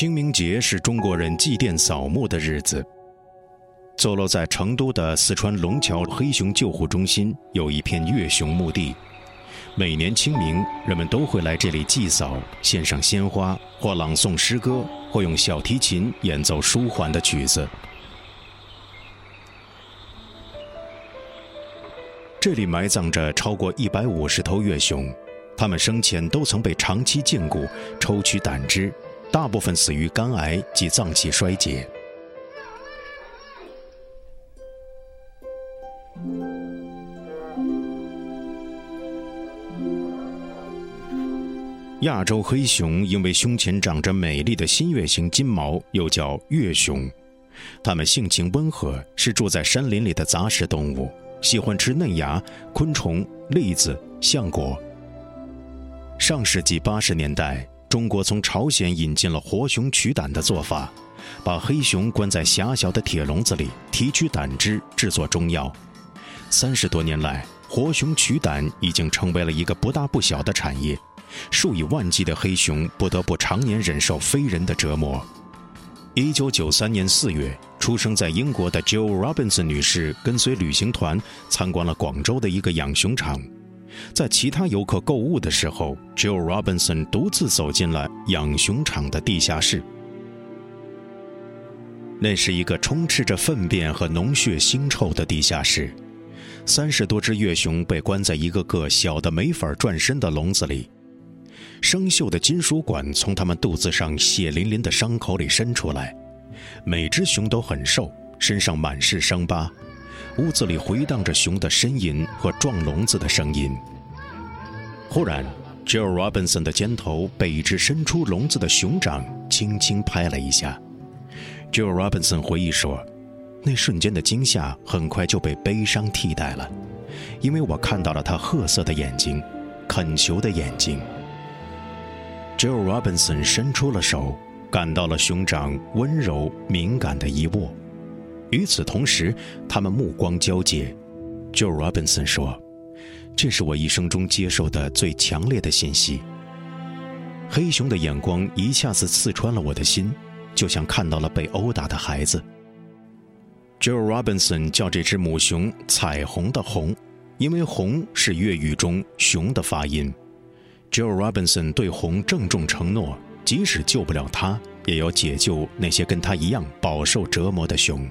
清明节是中国人祭奠扫墓的日子。坐落在成都的四川龙桥黑熊救护中心有一片月熊墓地，每年清明，人们都会来这里祭扫，献上鲜花，或朗诵诗歌，或用小提琴演奏舒缓的曲子。这里埋葬着超过一百五十头月熊，它们生前都曾被长期禁锢，抽取胆汁。大部分死于肝癌及脏器衰竭。亚洲黑熊因为胸前长着美丽的新月形金毛，又叫月熊。它们性情温和，是住在山林里的杂食动物，喜欢吃嫩芽、昆虫、栗子、橡果。上世纪八十年代。中国从朝鲜引进了活熊取胆的做法，把黑熊关在狭小的铁笼子里，提取胆汁制作中药。三十多年来，活熊取胆已经成为了一个不大不小的产业，数以万计的黑熊不得不常年忍受非人的折磨。一九九三年四月，出生在英国的 Joe Robinson 女士跟随旅行团参观了广州的一个养熊场。在其他游客购物的时候，Joe Robinson 独自走进了养熊场的地下室。那是一个充斥着粪便和脓血腥臭的地下室，三十多只月熊被关在一个个小的没法转身的笼子里，生锈的金属管从它们肚子上血淋淋的伤口里伸出来，每只熊都很瘦，身上满是伤疤。屋子里回荡着熊的呻吟和撞笼子的声音。忽然，Joe Robinson 的肩头被一只伸出笼子的熊掌轻轻拍了一下。Joe Robinson 回忆说：“那瞬间的惊吓很快就被悲伤替代了，因为我看到了他褐色的眼睛，恳求的眼睛。”Joe Robinson 伸出了手，感到了熊掌温柔敏感的一握。与此同时，他们目光交接。Joe Robinson 说：“这是我一生中接受的最强烈的信息。”黑熊的眼光一下子刺穿了我的心，就像看到了被殴打的孩子。Joe Robinson 叫这只母熊“彩虹的红”，因为“红”是粤语中“熊”的发音。Joe Robinson 对红郑重承诺，即使救不了他，也要解救那些跟他一样饱受折磨的熊。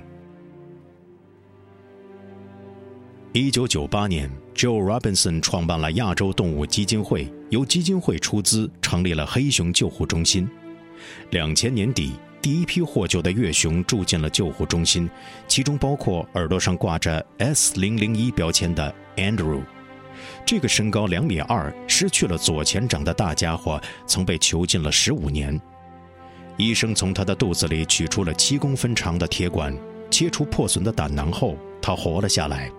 一九九八年，Joe Robinson 创办了亚洲动物基金会，由基金会出资成立了黑熊救护中心。两千年底，第一批获救的月熊住进了救护中心，其中包括耳朵上挂着 S 零零一标签的 Andrew。这个身高两米二、失去了左前掌的大家伙，曾被囚禁了十五年。医生从他的肚子里取出了七公分长的铁管，切除破损的胆囊后，他活了下来。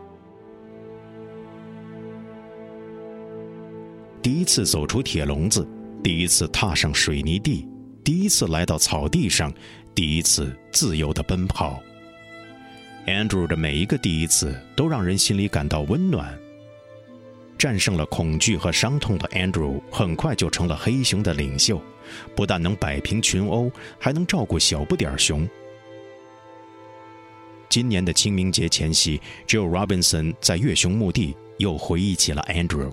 第一次走出铁笼子，第一次踏上水泥地，第一次来到草地上，第一次自由的奔跑。Andrew 的每一个第一次都让人心里感到温暖。战胜了恐惧和伤痛的 Andrew 很快就成了黑熊的领袖，不但能摆平群殴，还能照顾小不点熊。今年的清明节前夕，Joe Robinson 在月熊墓地又回忆起了 Andrew。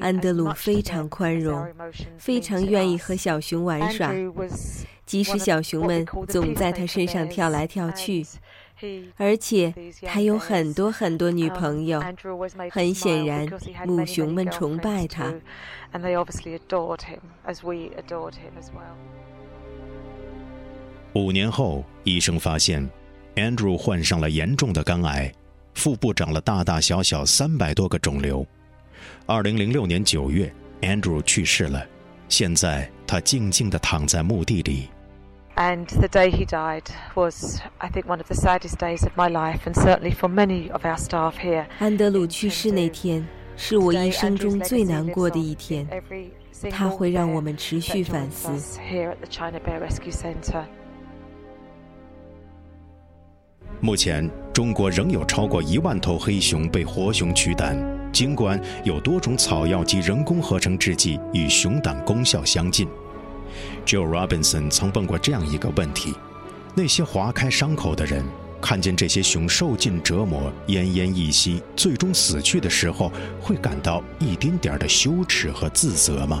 安德鲁非常宽容，非常愿意和小熊玩耍，即使小熊们总在他身上跳来跳去。而且他有很多很多女朋友，很显然，母熊们崇拜他。五年后，医生发现，Andrew 患上了严重的肝癌，腹部长了大大小小三百多个肿瘤。二零零六年九月，Andrew 去世了。现在他静静地躺在墓地里。And the day he died was, I think, one of the saddest days of my life, and certainly for many of our staff here. 安德鲁去世那天是我一生中最难过的一天，它会让我们持续反思。目前，中国仍有超过一万头黑熊被活熊取胆，尽管有多种草药及人工合成制剂与熊胆功效相近。Joe Robinson 曾问过这样一个问题：那些划开伤口的人，看见这些熊受尽折磨、奄奄一息、最终死去的时候，会感到一丁点儿的羞耻和自责吗